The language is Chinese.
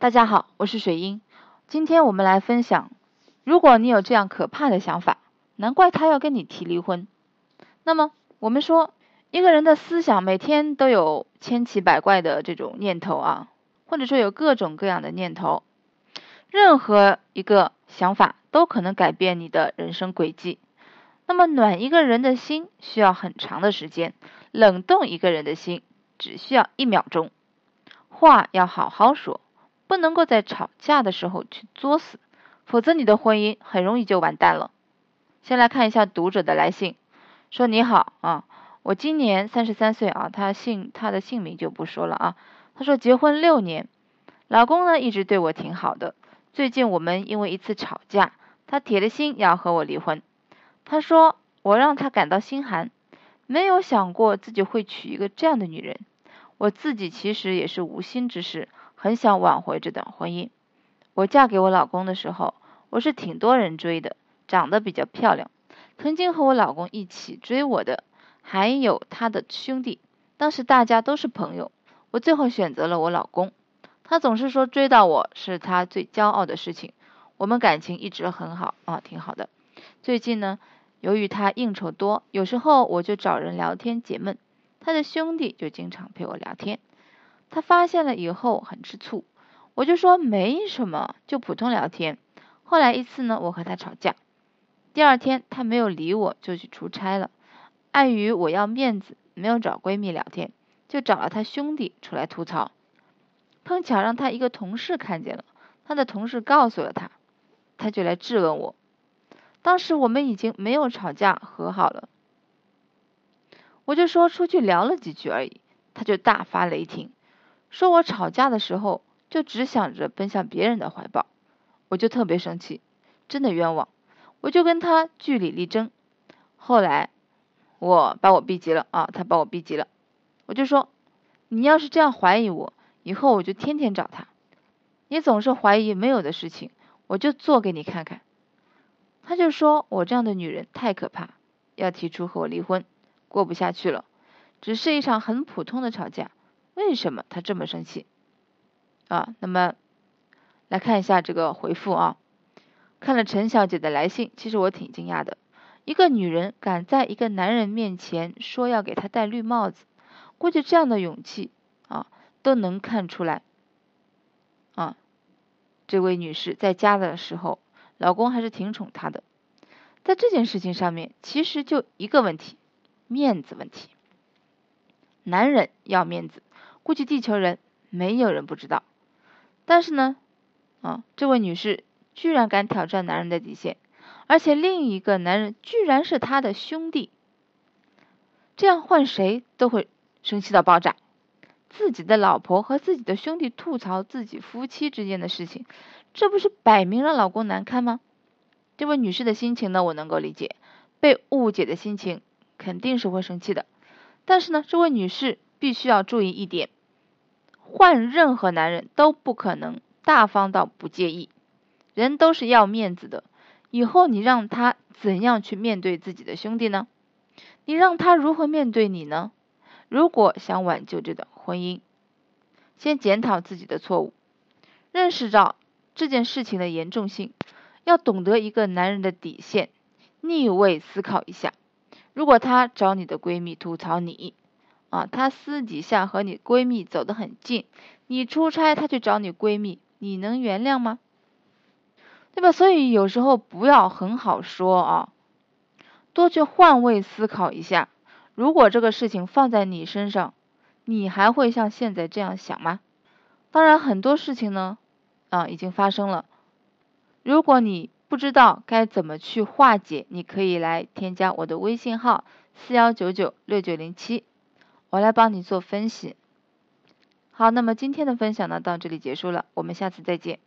大家好，我是水英。今天我们来分享，如果你有这样可怕的想法，难怪他要跟你提离婚。那么我们说，一个人的思想每天都有千奇百怪的这种念头啊，或者说有各种各样的念头，任何一个想法都可能改变你的人生轨迹。那么暖一个人的心需要很长的时间，冷冻一个人的心只需要一秒钟。话要好好说。不能够在吵架的时候去作死，否则你的婚姻很容易就完蛋了。先来看一下读者的来信，说你好啊，我今年三十三岁啊，他姓他的姓名就不说了啊。他说结婚六年，老公呢一直对我挺好的，最近我们因为一次吵架，他铁了心要和我离婚。他说我让他感到心寒，没有想过自己会娶一个这样的女人。我自己其实也是无心之事。很想挽回这段婚姻。我嫁给我老公的时候，我是挺多人追的，长得比较漂亮。曾经和我老公一起追我的还有他的兄弟，当时大家都是朋友。我最后选择了我老公，他总是说追到我是他最骄傲的事情。我们感情一直很好啊，挺好的。最近呢，由于他应酬多，有时候我就找人聊天解闷，他的兄弟就经常陪我聊天。他发现了以后很吃醋，我就说没什么，就普通聊天。后来一次呢，我和他吵架，第二天他没有理我，就去出差了。碍于我要面子，没有找闺蜜聊天，就找了他兄弟出来吐槽。碰巧让他一个同事看见了，他的同事告诉了他，他就来质问我。当时我们已经没有吵架，和好了，我就说出去聊了几句而已，他就大发雷霆。说我吵架的时候就只想着奔向别人的怀抱，我就特别生气，真的冤枉，我就跟他据理力争。后来我把我逼急了啊，他把我逼急了，我就说你要是这样怀疑我，以后我就天天找他。你总是怀疑没有的事情，我就做给你看看。他就说我这样的女人太可怕，要提出和我离婚，过不下去了。只是一场很普通的吵架。为什么他这么生气啊？那么来看一下这个回复啊。看了陈小姐的来信，其实我挺惊讶的。一个女人敢在一个男人面前说要给他戴绿帽子，估计这样的勇气啊都能看出来啊。这位女士在家的时候，老公还是挺宠她的。在这件事情上面，其实就一个问题，面子问题。男人要面子。估计地球人没有人不知道，但是呢，啊，这位女士居然敢挑战男人的底线，而且另一个男人居然是她的兄弟，这样换谁都会生气到爆炸。自己的老婆和自己的兄弟吐槽自己夫妻之间的事情，这不是摆明让老公难堪吗？这位女士的心情呢，我能够理解，被误解的心情肯定是会生气的。但是呢，这位女士必须要注意一点。换任何男人都不可能大方到不介意，人都是要面子的。以后你让他怎样去面对自己的兄弟呢？你让他如何面对你呢？如果想挽救这段婚姻，先检讨自己的错误，认识到这件事情的严重性，要懂得一个男人的底线，逆位思考一下。如果他找你的闺蜜吐槽你，啊，她私底下和你闺蜜走得很近，你出差她去找你闺蜜，你能原谅吗？对吧？所以有时候不要很好说啊，多去换位思考一下。如果这个事情放在你身上，你还会像现在这样想吗？当然，很多事情呢，啊，已经发生了。如果你不知道该怎么去化解，你可以来添加我的微信号四幺九九六九零七。我来帮你做分析。好，那么今天的分享呢，到这里结束了，我们下次再见。